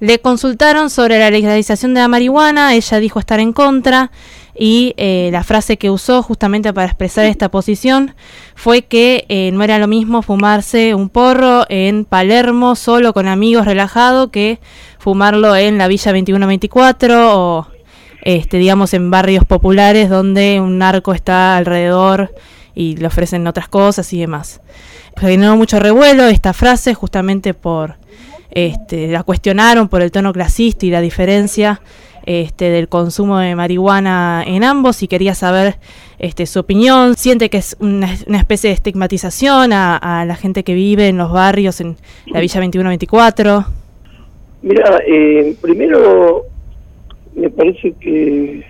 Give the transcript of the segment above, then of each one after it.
Le consultaron sobre la legalización de la marihuana, ella dijo estar en contra y eh, la frase que usó justamente para expresar esta posición fue que eh, no era lo mismo fumarse un porro en Palermo solo con amigos relajado que fumarlo en la Villa 2124 o este, digamos en barrios populares donde un narco está alrededor y le ofrecen otras cosas y demás. Generó mucho revuelo esta frase justamente por este, la cuestionaron por el tono clasista y la diferencia este, del consumo de marihuana en ambos y quería saber este, su opinión. Siente que es una, especie de estigmatización a, la gente que vive en los barrios en la Villa 2124. Mira, eh, primero me parece que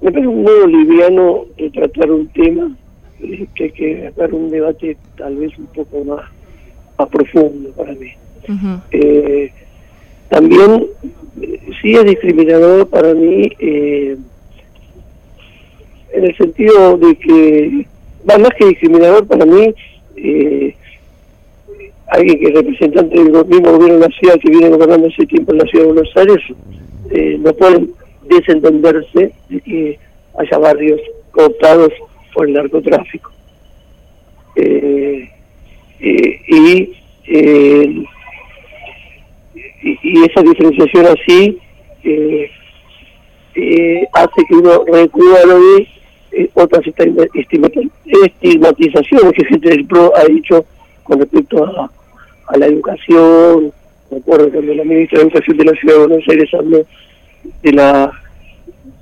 me parece un modo liviano de tratar un tema eh, que hay que dar un debate tal vez un poco más, más profundo para mí eh, también sí es discriminador para mí eh, en el sentido de que, va más que discriminador para mí, eh, alguien que es representante del mismo gobierno ciudad que viene gobernando hace tiempo en la ciudad de Buenos Aires, eh, no pueden desentenderse de que haya barrios cooptados por el narcotráfico. Eh, y y, esa diferenciación así eh, eh, hace que uno recuerda de eh, otras estigmatizaciones que gente del PRO ha dicho con respecto a, la educación. Me acuerdo cuando la ministra de Educación de la Ciudad de Buenos Aires habló de, la,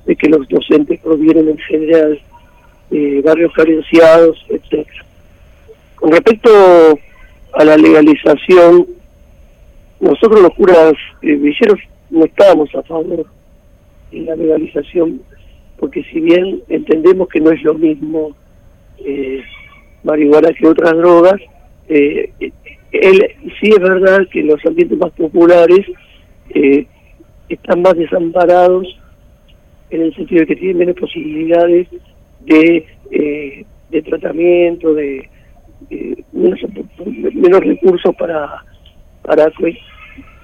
de que los docentes provienen en general de barrios carenciados, etc. Con respecto a la legalización nosotros los curas eh, villeros no estábamos a favor de la legalización, porque si bien entendemos que no es lo mismo eh, marihuana que otras drogas, eh, él, sí es verdad que los ambientes más populares eh, están más desamparados en el sentido de que tienen menos posibilidades de, de tratamiento, de, menos, recursos para para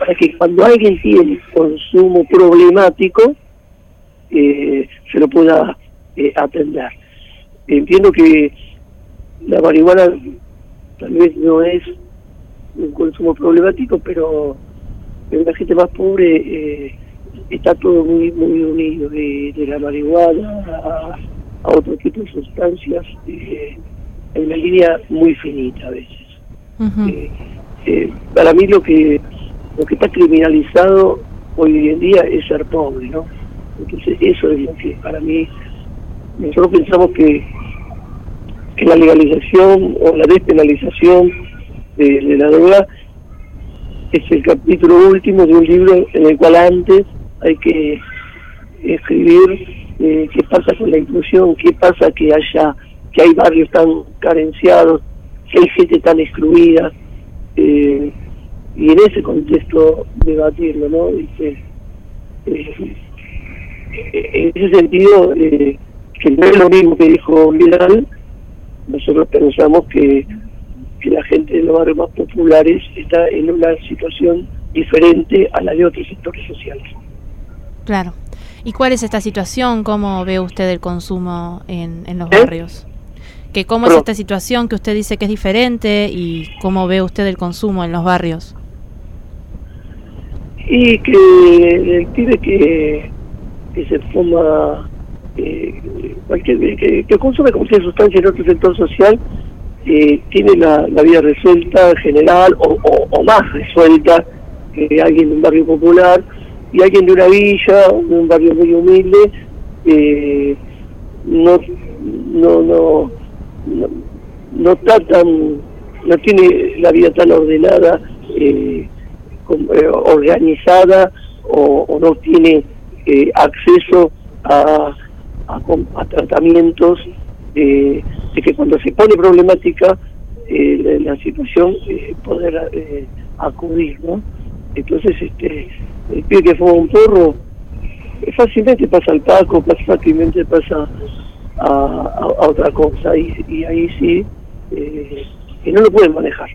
para que cuando alguien tiene consumo problemático, eh, se lo pueda eh, atender. Entiendo que la marihuana tal vez no es un consumo problemático, pero en la gente más pobre eh, está todo muy muy unido, de, la marihuana a, otro tipo de sustancias, en una línea muy finita a veces. para mí lo que lo que está criminalizado hoy en día es ser pobre, ¿no? Entonces eso es lo que para mí, nosotros pensamos que, que la legalización o la despenalización de, la droga es el capítulo último de un libro en el cual antes hay que escribir eh, qué pasa con la inclusión, qué pasa que haya, que hay barrios tan carenciados, que hay gente tan excluida, eh, y en ese contexto debatirlo, ¿no? Eh, en ese sentido, eh, que no es lo mismo que dijo Vidal, nosotros pensamos que, que la gente de los barrios más populares está en una situación diferente a la de otros sectores sociales. Claro. ¿Y cuál es esta situación? ¿Cómo ve usted el consumo en, en los ¿Eh? barrios? que cómo es esta situación que usted dice que es diferente y cómo ve usted el consumo en los barrios y que el pibe que, que se fuma eh, cualquier que, que, consume cualquier sustancia en otro sector social eh, tiene la, vida resuelta en general o, o, más resuelta que alguien de un barrio popular y alguien de una villa, de un barrio muy humilde, eh, no, no, no, no, no está tan, no tiene la vida tan ordenada eh, organizada o, no tiene eh, acceso a, a, tratamientos de que cuando se pone problemática eh, la, situación poder acudir no entonces este el pie que fue un porro fácilmente pasa al paco fácilmente pasa a, otra cosa y, y ahí sí que no lo pueden manejar